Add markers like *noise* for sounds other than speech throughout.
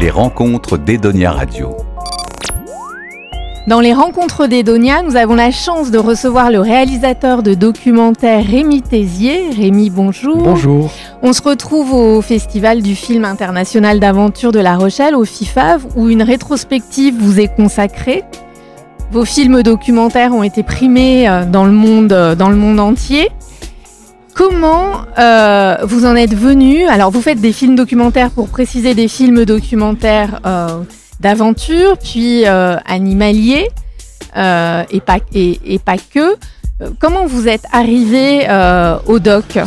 Les rencontres d'Edonia Radio. Dans les rencontres d'Edonia, nous avons la chance de recevoir le réalisateur de documentaire Rémi Tézier. Rémi, bonjour. Bonjour. On se retrouve au Festival du film international d'aventure de La Rochelle, au FIFAV, où une rétrospective vous est consacrée. Vos films documentaires ont été primés euh, dans le monde, euh, dans le monde entier. Comment euh, vous en êtes venu? Alors, vous faites des films documentaires pour préciser des films documentaires d'aventure, puis animaliers, et, pas, que. Comment vous êtes arrivé au doc?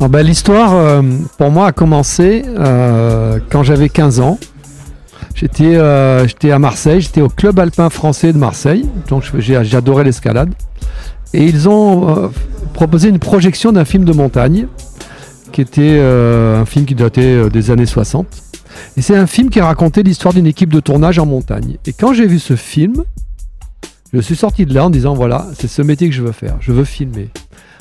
Ben, L'histoire, pour moi, a commencé quand j'avais 15 ans. Euh, j'étais à Marseille, j'étais au club alpin français de Marseille, donc j'adorais l'escalade. Et ils ont euh, proposé une projection d'un film de montagne, qui était euh, un film qui datait des années 60. Et c'est un film qui racontait l'histoire d'une équipe de tournage en montagne. Et quand j'ai vu ce film, je suis sorti de là en disant voilà, c'est ce métier que je veux faire, je veux filmer.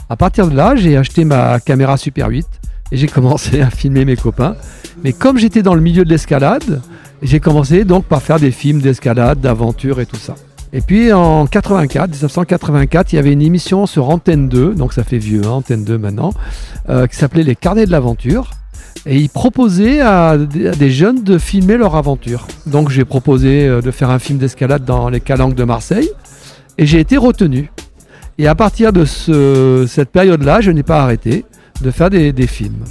À partir de là, j'ai acheté ma caméra Super 8 et j'ai *laughs* commencé à filmer mes copains. Mais comme j'étais dans le milieu de l'escalade, j'ai commencé donc par faire des films d'escalade, d'aventure et tout ça. Et puis en 84, 1984, il y avait une émission sur Antenne 2, donc ça fait vieux, hein, Antenne 2 maintenant, euh, qui s'appelait Les Carnets de l'aventure. Et ils proposaient à des jeunes de filmer leur aventure. Donc j'ai proposé euh, de faire un film d'escalade dans les calanques de Marseille. Et j'ai été retenu. Et à partir de cette période-là, je n'ai pas arrêté de faire des, films.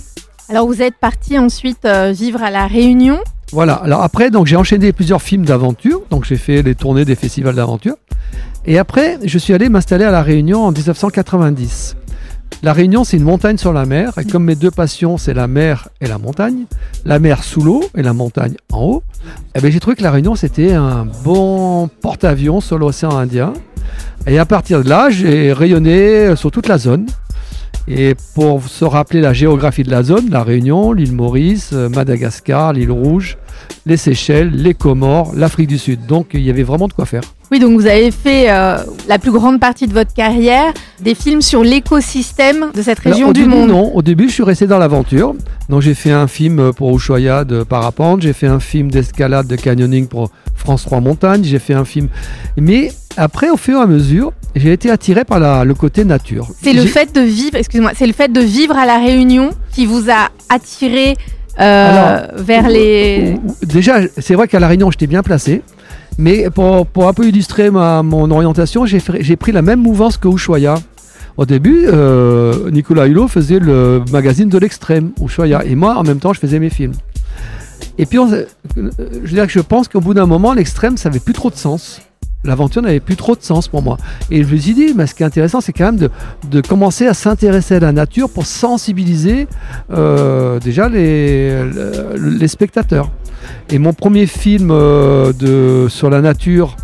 Alors vous êtes parti ensuite euh, vivre à La Réunion voilà. Alors après, donc j'ai enchaîné plusieurs films d'aventure. Donc j'ai fait les tournées des festivals d'aventure. Et après, je suis allé m'installer à La Réunion en 1990. La Réunion, c'est une montagne sur la mer. Et comme mes deux passions, c'est la mer et la montagne, la mer sous l'eau et la montagne en haut, eh bien, j'ai trouvé que La Réunion, c'était un bon porte-avions sur l'océan Indien. Et à partir de là, j'ai rayonné sur toute la zone. Et pour se rappeler la géographie de la zone, la Réunion, l'île Maurice, Madagascar, l'île Rouge, les Seychelles, les Comores, l'Afrique du Sud. Donc il y avait vraiment de quoi faire. Oui, donc vous avez fait euh, la plus grande partie de votre carrière des films sur l'écosystème de cette région du monde. Non, au début je suis resté dans l'aventure. Donc j'ai fait un film pour Ushuaïa de parapente, j'ai fait un film d'escalade de canyoning pour France 3 Montagne, j'ai fait un film. Mais après, au fur et à mesure, j'ai été attiré par le côté nature. C'est le fait de vivre, excuse-moi, c'est le fait de vivre à la Réunion qui vous a attiré euh, vers les. Déjà, c'est vrai qu'à la Réunion, j'étais bien placé. Mais pour, pour, un peu illustrer ma, mon orientation, j'ai pris la même mouvance que Ushuaïa. Au début, euh, Nicolas Hulot faisait le magazine de l'extrême, Ushuaïa. Et moi, en même temps, je faisais mes films. Et puis, euh, je que je pense qu'au bout d'un moment, l'extrême, ça n'avait plus trop de sens l'aventure n'avait plus trop de sens pour moi. Et je me suis dit, ce qui est intéressant, c'est quand même de, commencer à s'intéresser à la nature pour sensibiliser euh, déjà les, les, spectateurs. Et mon premier film euh, de, sur la nature,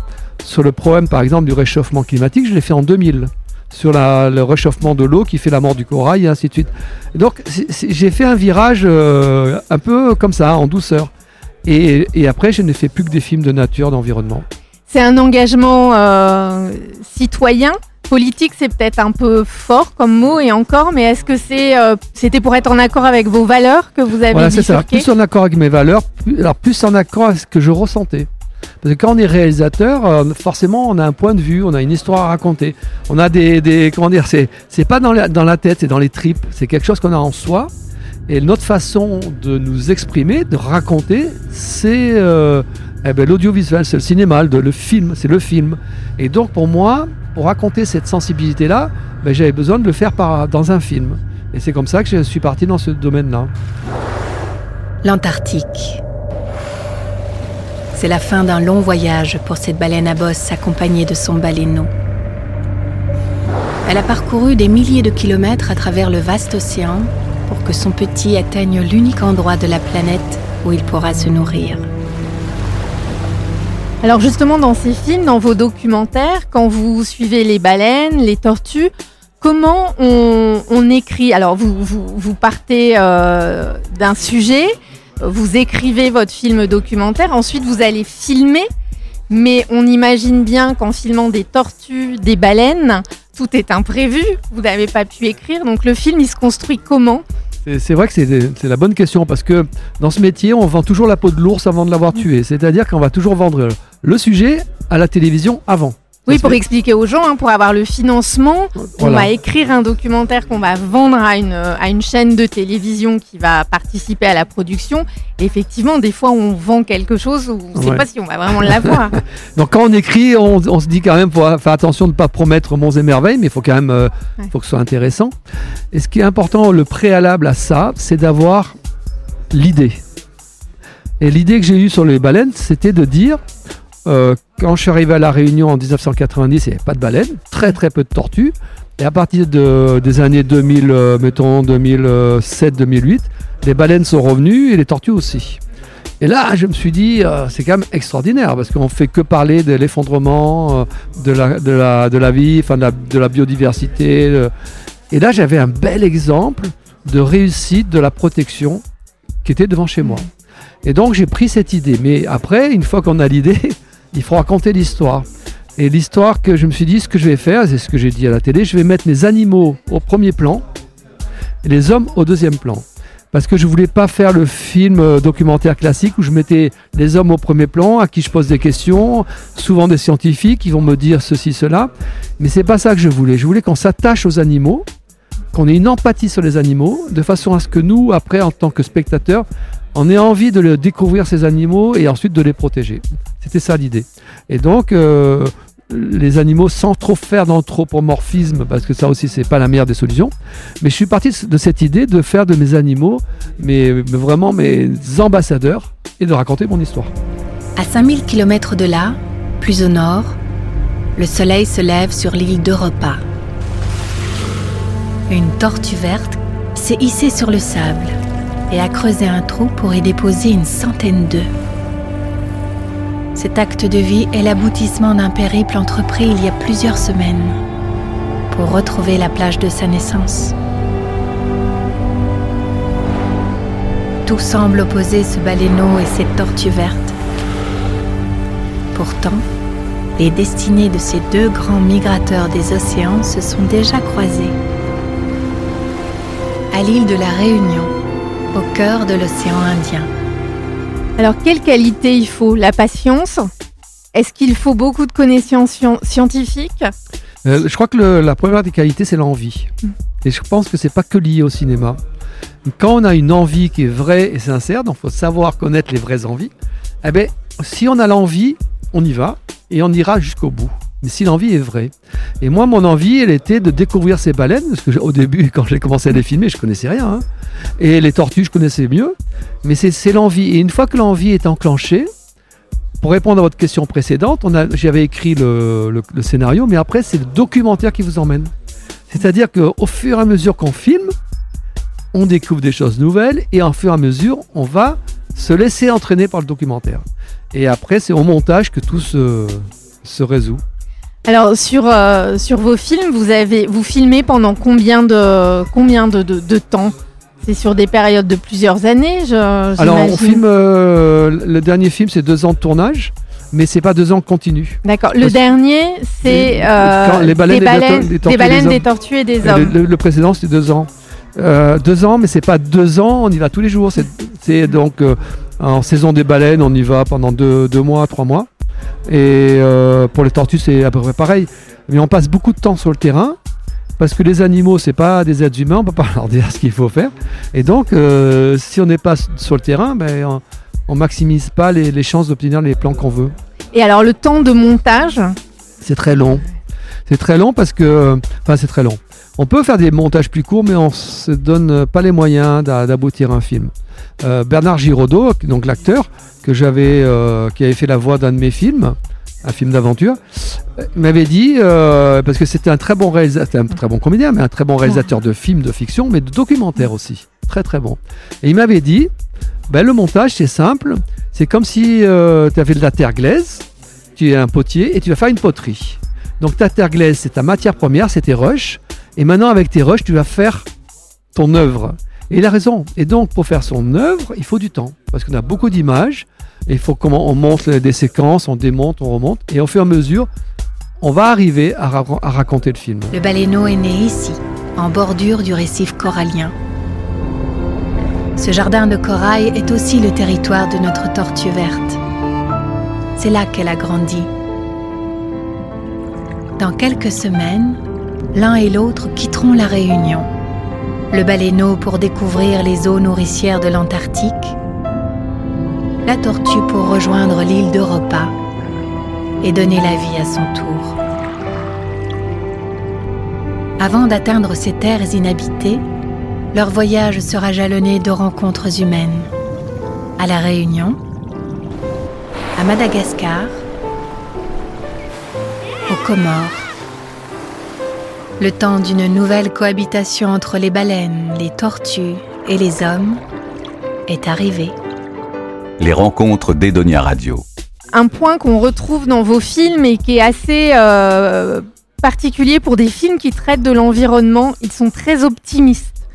sur le problème par exemple du réchauffement climatique, je l'ai fait en 2000 sur le réchauffement de l'eau qui fait la mort du corail et ainsi de suite. donc j'ai fait un virage euh, un peu comme ça, en douceur. Et, et après, je n'ai fait plus que des films de nature, d'environnement. C'est un engagement euh, citoyen. Politique, c'est peut-être un peu fort comme mot et encore, mais est-ce que c'est euh, c'était pour être en accord avec vos valeurs que vous avez Voilà, c'est ça. Plus en accord avec mes valeurs, plus, alors plus en accord avec ce que je ressentais. Parce que quand on est réalisateur, euh, forcément, on a un point de vue, on a une histoire à raconter. On a des, des comment dire, c'est pas dans la, tête, c'est dans les tripes. C'est quelque chose qu'on a en soi. Et notre façon de nous exprimer, de raconter, c'est eh ben, l'audiovisuel, c'est le cinéma, le, film, c'est le film. Et donc pour moi, pour raconter cette sensibilité-là, ben, j'avais besoin de le faire dans un film. Et c'est comme ça que je suis parti dans ce domaine-là. L'Antarctique. C'est la fin d'un long voyage pour cette baleine à bosse accompagnée de son baleineau. Elle a parcouru des milliers de kilomètres à travers le vaste océan pour que son petit atteigne l'unique endroit de la planète où il pourra se nourrir. Alors justement, dans ces films, dans vos documentaires, quand vous suivez les baleines, les tortues, comment on, écrit? Alors vous, partez euh, d'un sujet, vous écrivez votre film documentaire, ensuite vous allez filmer, mais on imagine bien qu'en filmant des tortues, des baleines, tout est imprévu, vous n'avez pas pu écrire, donc le film il se construit comment C'est- vrai que c'est la bonne question parce que dans ce métier, on vend toujours la peau de l'ours avant de l'avoir tué. C'est-à-dire qu'on va toujours vendre le sujet à la télévision avant. Oui, pour expliquer aux gens, hein, pour avoir le financement, on Voilà. va écrire un documentaire qu'on va vendre à une, à une chaîne de télévision qui va participer à la production. Et effectivement, des fois, on vend quelque chose où on ne sait pas si on va vraiment l'avoir. *laughs* Donc quand on écrit, on, on se dit quand même, faut faire attention de ne pas promettre monts et merveilles, mais il faut quand même, euh, Ouais. faut que ce soit intéressant. Et ce qui est important, le préalable à ça, c'est d'avoir l'idée. Et l'idée que j'ai eue sur les baleines, c'était de dire, euh, quand je suis arrivé à la Réunion en 1990, il n'y avait pas de baleines, très très peu de tortues. Et à partir de, des années 2000, euh, mettons 2007-2008, les baleines sont revenues et les tortues aussi. Et là, je me suis dit, euh, c'est quand même extraordinaire parce qu'on fait que parler de l'effondrement, euh, de, la, vie, de la, biodiversité. euh. Et là, j'avais un bel exemple de réussite de la protection qui était devant chez moi. Et donc, j'ai pris cette idée. Mais après, une fois qu'on a l'idée, il faut raconter l'histoire. Et l'histoire que je me suis dit, ce que je vais faire, c'est ce que j'ai dit à la télé, je vais mettre les animaux au premier plan et les hommes au deuxième plan parce que je voulais pas faire le film euh, documentaire classique où je mettais les hommes au premier plan, à qui je pose des questions, souvent des scientifiques qui vont me dire ceci, cela. Mais c'est pas ça que je voulais. Je voulais qu'on s'attache aux animaux, qu'on ait une empathie sur les animaux, de façon à ce que nous, après, en tant que spectateurs, on ait envie de découvrir ces animaux et ensuite de les protéger. C'était ça l'idée. Et donc, euh, les animaux sans trop faire d'anthropomorphisme, parce que ça aussi, c'est pas la meilleure des solutions. Mais je suis parti de cette idée de faire de mes animaux, mais vraiment mes ambassadeurs, et de raconter mon histoire. À 5000 km de là, plus au nord, le soleil se lève sur l'île d'Europa. Une tortue verte s'est hissée sur le sable et a creusé un trou pour y déposer une centaine d'œufs. Cet acte de vie est l'aboutissement d'un périple entrepris il y a plusieurs semaines pour retrouver la plage de sa naissance. Tout semble opposer ce baleineau et cette tortue verte. Pourtant, les destinées de ces deux grands migrateurs des océans se sont déjà croisées. À l'île de la Réunion, au cœur de l'océan Indien. Alors, quelle qualité il faut? La patience? Est-ce qu'il faut beaucoup de connaissances scien- scientifiques? Euh, je crois que le- la première des qualités, c'est l'envie. Mm. Et je pense que c'est pas que lié au cinéma. Quand on a une envie qui est vraie et sincère, donc il faut savoir connaître les vraies envies, eh ben, si on a l'envie, on y va et on ira jusqu'au bout. Mais si l'envie est vraie. Et moi, mon envie, elle était de découvrir ces baleines, parce que j'ai- au début, *laughs* quand j'ai commencé à les filmer, je connaissais rien. hein. Et les tortues, je connaissais mieux. Mais c'est l'envie. Et une fois que l'envie est enclenchée, pour répondre à votre question précédente, j'avais écrit le, scénario, mais après, c'est le documentaire qui vous emmène. C'est-à-dire qu'au fur et à mesure qu'on filme, on découvre des choses nouvelles et au fur et à mesure, on va se laisser entraîner par le documentaire. Et après, c'est au montage que tout se résout. Alors, sur, euh, sur vos films, vous, avez, vous filmez pendant combien de, combien de, de- de temps? C'est sur des périodes de plusieurs années, je, Alors, on filme, euh, le dernier film, c'est deux ans de tournage, mais c'est pas deux ans continus. D'accord. Le Parce- dernier, c'est Les- euh, les baleines des baleines, des tortues et baleines, des des hommes. tortues et des Et Le, hommes. le- le précédent, c'était deux ans. Deux ans, mais c'est pas deux ans, on y va tous les jours. C'est- donc en saison des baleines, on y va pendant deux, deux mois, trois mois. Et euh, pour les tortues, c'est à peu près pareil. Mais on passe beaucoup de temps sur le terrain parce que les animaux, c'est pas des êtres humains, on peut pas *laughs* leur dire ce qu'il faut faire. Et donc, euh, si on n'est pas sur le terrain, ben, on, on maximise pas les, les chances d'obtenir les plans qu'on veut. Et alors, le temps de montage? C'est très long. C'est très long parce que. Enfin, c'est très long. On peut faire des montages plus courts, mais on se donne pas les moyens d'a- d'aboutir un film. Euh, Bernard Giraudot, donc l'acteur que j'avais, euh, qui avait fait la voix d'un de mes films, un film d'aventure, euh, m'avait dit parce que c'était un très bon réalisateur, un très bon comédien, mais un très bon réalisateur de films de fiction, mais de documentaires aussi, très très bon. Et il m'avait dit, ben, le montage c'est simple, c'est comme si tu avais de la terre glaise, tu es un potier et tu vas faire une poterie. Donc ta terre glaise, c'est ta matière première, c'est tes rushs. Et maintenant, avec tes rushs, tu vas faire ton œuvre. Et il a raison. Et donc, pour faire son œuvre, il faut du temps. Parce qu'on a beaucoup d'images. Et il faut comment on monte des séquences, on démonte, on remonte. Et au fur et à mesure, on va arriver à, à raconter le film. Le baleineau est né ici, en bordure du récif corallien. ce jardin de corail est aussi le territoire de notre tortue verte. C'est là qu'elle a grandi. Dans quelques semaines, l'un et l'autre quitteront la Réunion. Le baleineau pour découvrir les eaux nourricières de l'Antarctique, la tortue pour rejoindre l'île d'Europa et donner la vie à son tour. Avant d'atteindre ces terres inhabitées, leur voyage sera jalonné de rencontres humaines. À La Réunion, à Madagascar, aux Comores. Le temps d'une nouvelle cohabitation entre les baleines, les tortues et les hommes est arrivé. Les rencontres d'Edonia Radio. Un point qu'on retrouve dans vos films et qui est assez euh, particulier pour des films qui traitent de l'environnement, ils sont très optimistes.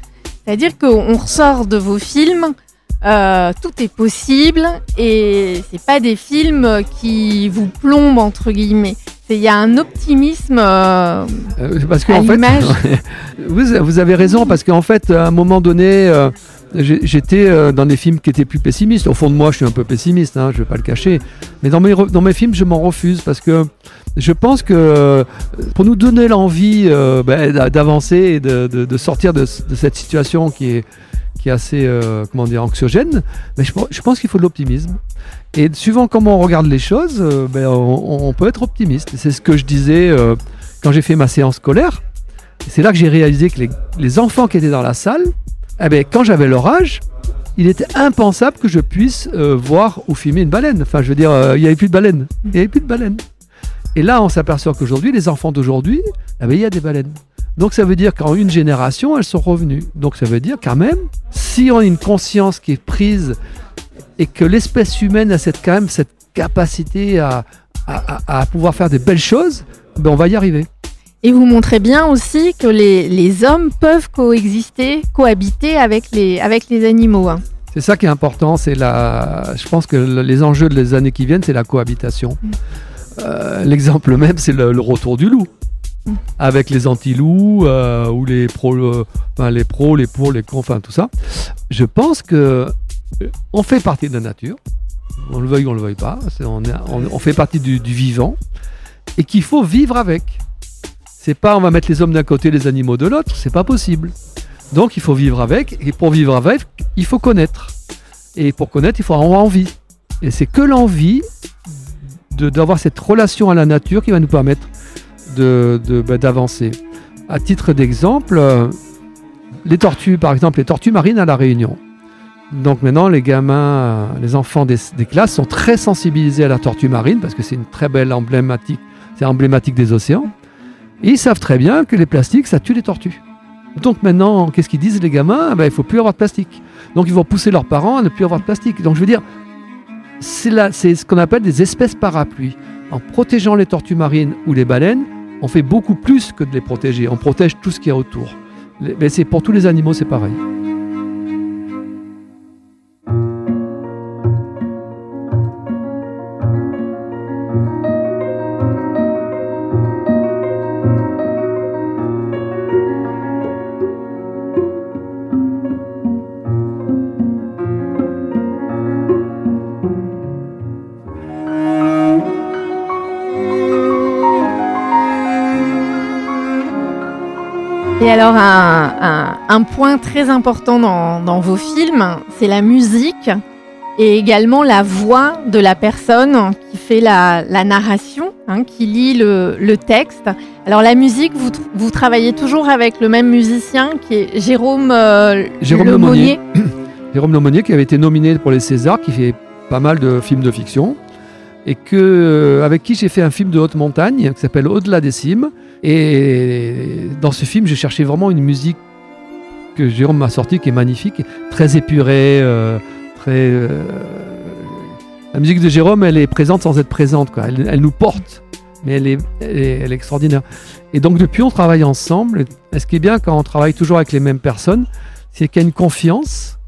C'est-à-dire qu'on ressort de vos films, euh, tout est possible et c'est pas des films qui vous plombent entre guillemets. Il y a un optimisme euh, Euh, parce à fait, *laughs* vous, vous avez raison, parce qu'en fait, à un moment donné, euh, j'étais dans des films qui étaient plus pessimistes. Au fond de moi, je suis un peu pessimiste, hein, je ne vais pas le cacher. Mais dans mes, re- dans mes films, je m'en refuse, parce que je pense que pour nous donner l'envie ben, d'a- d'avancer et de, de- de sortir de cette situation qui est, qui est assez euh, comment dire, anxiogène, mais je, pen- je pense qu'il faut de l'optimisme. Et suivant comment on regarde les choses, euh, ben, on, peut être optimiste. C'est ce que je disais euh, quand j'ai fait ma séance scolaire. C'est là que j'ai réalisé que les, enfants qui étaient dans la salle, eh ben, quand j'avais leur âge, il était impensable que je puisse voir ou filmer une baleine. Enfin, je veux dire, il n'y avait plus de baleines. Il n'y avait plus de baleines. Et là, on s'aperçoit qu'aujourd'hui, les enfants d'aujourd'hui, eh ben, il y a des baleines. Donc ça veut dire qu'en une génération, elles sont revenues. Donc ça veut dire quand même, si on a une conscience qui est prise et que l'espèce humaine a cette, quand même cette capacité à, à- pouvoir faire des belles choses, ben, on va y arriver. Et vous montrez bien aussi que les, les hommes peuvent coexister, cohabiter avec les, avec les animaux. hein. C'est ça qui est important. C'est la. Je pense que le- les enjeux des années qui viennent, c'est la cohabitation. Mm. Euh, L'exemple même, c'est le, le retour du loup. Avec les anti-loups euh, ou les pros, euh, enfin, les pros, les pour, les cons, enfin tout ça. Je pense que euh, on fait partie de la nature. On le veuille ou on le veuille pas. On, fait partie du, vivant et qu'il faut vivre avec. C'est pas on va mettre les hommes d'un côté, les animaux de l'autre. C'est pas possible. Donc il faut vivre avec, et pour vivre avec, il faut connaître. Et pour connaître, il faut avoir envie. Et c'est que l'envie d'avoir cette relation à la nature qui va nous permettre de- de- bah, d'avancer. à titre d'exemple, euh, les tortues, par exemple, les tortues marines à La Réunion. Donc maintenant, les gamins, euh, les enfants des, classes sont très sensibilisés à la tortue marine parce que c'est une très belle emblématique, c'est emblématique des océans. Et ils savent très bien que les plastiques, ça tue les tortues. Donc maintenant, qu'est-ce qu'ils disent les gamins? Ah ben, Il faut plus avoir de plastique. Donc ils vont pousser leurs parents à ne plus avoir de plastique. Donc je veux dire, c'est ce qu'on appelle des espèces parapluies. En protégeant les tortues marines ou les baleines, on fait beaucoup plus que de les protéger. On protège tout ce qui est autour. Mais c'est pour tous les animaux, c'est pareil. Un, un- un point très important dans, dans vos films, c'est la musique et également la voix de la personne qui fait la, la narration, hein, qui lit le, le texte. Alors, la musique, vous, tr- vous travaillez toujours avec le même musicien qui est Jérôme, euh, Jérôme Lemonnier. *clears throat* Jérôme Lemonnier qui avait été nominé pour les Césars, qui fait pas mal de films de fiction, et que, euh, avec qui j'ai fait un film de haute montagne qui s'appelle Au-delà des cimes. Et dans ce film, j'ai cherché vraiment une musique que Jérôme m'a sortie qui est magnifique, très épurée, euh, très. euh, La musique de Jérôme, elle est présente sans être présente, quoi. Elle, nous porte, mais elle est, elle est, extraordinaire. Et donc depuis, on travaille ensemble. Ce qui est bien quand on travaille toujours avec les mêmes personnes, c'est qu'il y a une confiance.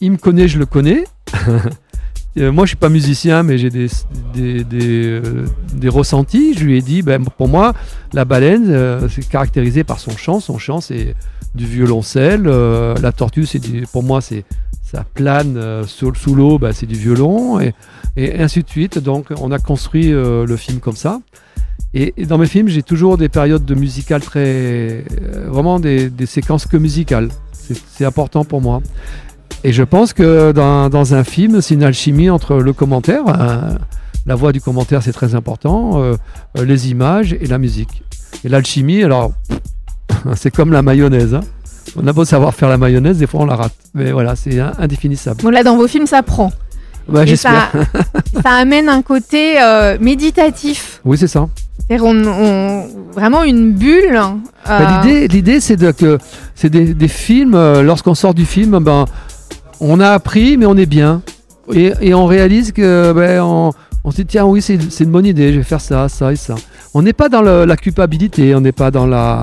Il me connaît, je le connais. *laughs* euh, moi, je suis pas musicien, mais j'ai des, euh, des ressentis. Je lui ai dit, ben, pour moi, la baleine, euh, c'est caractérisé par son chant. Son chant, c'est du violoncelle. la tortue, c'est pour moi, c'est ça plane sous, sous l'eau, ben, c'est du violon, et, et ainsi de suite. Donc, on a construit le film comme ça. Et, dans mes films, j'ai toujours des périodes de musicales très. vraiment des, séquences que musicales. C'est important pour moi. Et je pense que dans, dans un film, c'est une alchimie entre le commentaire, euh, la voix du commentaire c'est très important, euh, euh, les images et la musique. Et l'alchimie, alors, *laughs* c'est comme la mayonnaise. hein. On a beau savoir faire la mayonnaise, des fois on la rate. Mais voilà, c'est indéfinissable. Bon, là, dans vos films, ça prend. Bah, J'espère. ça, *laughs* ça amène un côté euh, méditatif. Oui, c'est ça. C'est-à-dire on- on- vraiment une bulle. euh, Bah, L'idée, l'idée, c'est de, que c'est des, des films. euh, Lorsqu'on sort du film, ben, on a appris, mais on est bien, et, et on réalise que ben, on, on se dit tiens oui, c'est une bonne idée, je vais faire ça, ça et ça. On n'est pas dans le- la culpabilité, on n'est pas dans la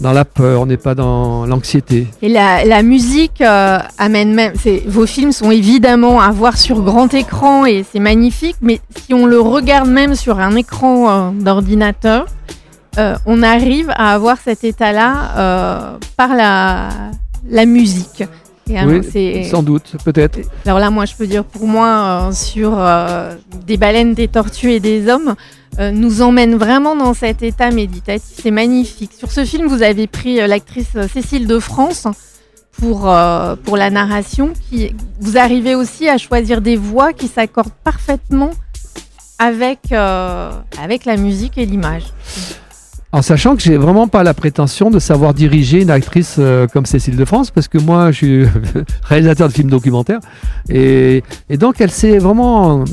dans la peur, on n'est pas dans l'anxiété. Et la, la musique euh, amène même. Vos films sont évidemment à voir sur grand écran et c'est magnifique, mais si on le regarde même sur un écran euh, d'ordinateur, euh, on arrive à avoir cet état-là euh, par la, la musique. Et alors, oui, c'est- sans doute, peut-être. alors là, moi, je peux dire pour moi, euh, sur euh, des baleines, des tortues et des hommes, euh, nous emmène vraiment dans cet état méditatif. C'est magnifique. Sur ce film, vous avez pris l'actrice Cécile de France pour, pour la narration. Qui, vous arrivez aussi à choisir des voix qui s'accordent parfaitement avec, avec la musique et l'image. En sachant que j'ai vraiment pas la prétention de savoir diriger une actrice euh, comme Cécile de France, parce que moi je suis *laughs* réalisateur de films documentaires, et, donc elle s'est vraiment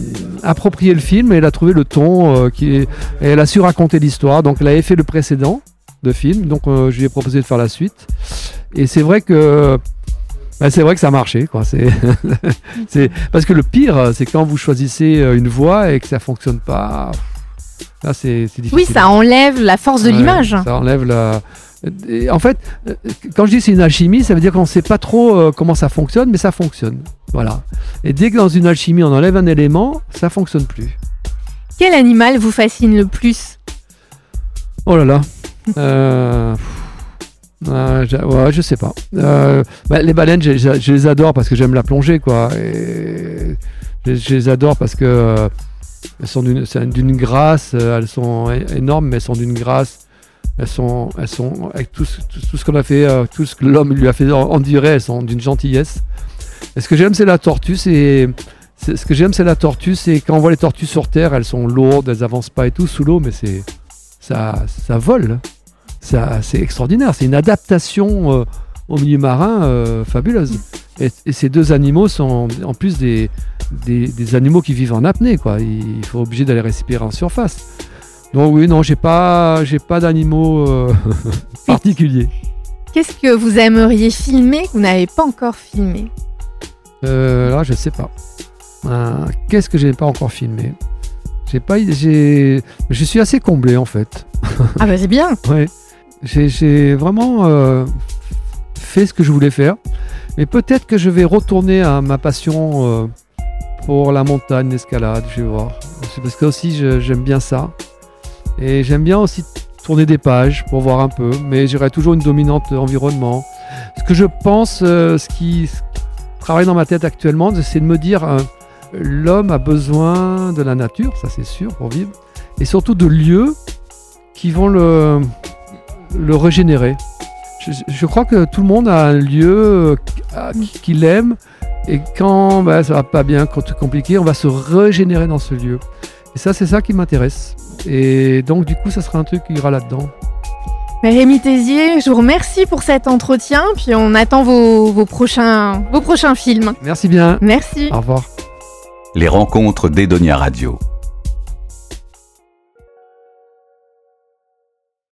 approprié le film, et elle a trouvé le ton, euh, qui est, et elle a su raconter l'histoire, donc elle avait fait le précédent de film, donc euh, je lui ai proposé de faire la suite, et c'est vrai que bah, c'est vrai que ça a marché, quoi. C'est, *laughs* c'est parce que le pire, c'est quand vous choisissez une voix et que ça fonctionne pas. Là, c'est, c'est difficile. Oui, ça enlève la force de Ouais, l'image. Ça enlève la. Et en fait, euh, quand je dis c'est une alchimie, ça veut dire qu'on ne sait pas trop euh, comment ça fonctionne, mais ça fonctionne. Voilà. Et dès que dans une alchimie on enlève un élément, ça fonctionne plus. Quel animal vous fascine le plus? Oh là là. Euh, euh, je, ouais, je sais pas. Euh, bah, les baleines, je, je- je les adore parce que j'aime la plongée, quoi. Et je, les adore parce que elles sont d'une grâce. euh, Elles sont énormes, mais elles sont d'une grâce. Elles sont, elles sont avec tout, ce- qu'on a fait, euh, tout ce que l'homme lui a fait en, en dirait, elles sont d'une gentillesse. Et ce que j'aime, c'est la tortue. C'est ce que j'aime, c'est la tortue. C'est quand on voit les tortues sur terre, elles sont lourdes, elles avancent pas et tout sous l'eau, mais c'est ça, ça vole. C'est extraordinaire. C'est une adaptation euh, au milieu marin fabuleuse. Et, et ces deux animaux sont en plus des, des, des animaux qui vivent en apnée. Quoi. Il, faut obligé d'aller respirer en surface. Donc oui, non, j'ai pas, j'ai pas d'animaux euh, *laughs* particuliers. Qu'est-ce que vous aimeriez filmer que vous n'avez pas encore filmé? Euh, là, je sais pas. Euh, Qu'est-ce que j'ai pas encore filmé? J'ai pas, j'ai, je suis assez comblé en fait. Ah bah c'est bien *laughs* Ouais. J'ai- J'ai vraiment fait ce que je voulais faire. Mais peut-être que je vais retourner à ma passion euh, pour la montagne, l'escalade, je vais voir. Parce que aussi j'aime bien ça. Et j'aime bien aussi tourner des pages pour voir un peu. Mais j'aurai toujours une dominante environnement. Ce que je pense, euh, ce, qui, travaille dans ma tête actuellement, c'est de me dire euh, l'homme a besoin de la nature, ça c'est sûr, pour vivre. Et surtout de lieux qui vont le régénérer. Je, je crois que tout le monde a un lieu euh, qu'il aime et quand bah, ça va pas bien, quand c'est compliqué, on va se régénérer dans ce lieu. Et ça, c'est ça qui m'intéresse. Et donc, du coup, ça sera un truc qui ira là-dedans. Mais Rémi Tézier, je vous remercie pour cet entretien, puis on attend vos, vos prochains, vos prochains films. Merci bien. Merci. Au revoir. Les rencontres d'Edonia Radio.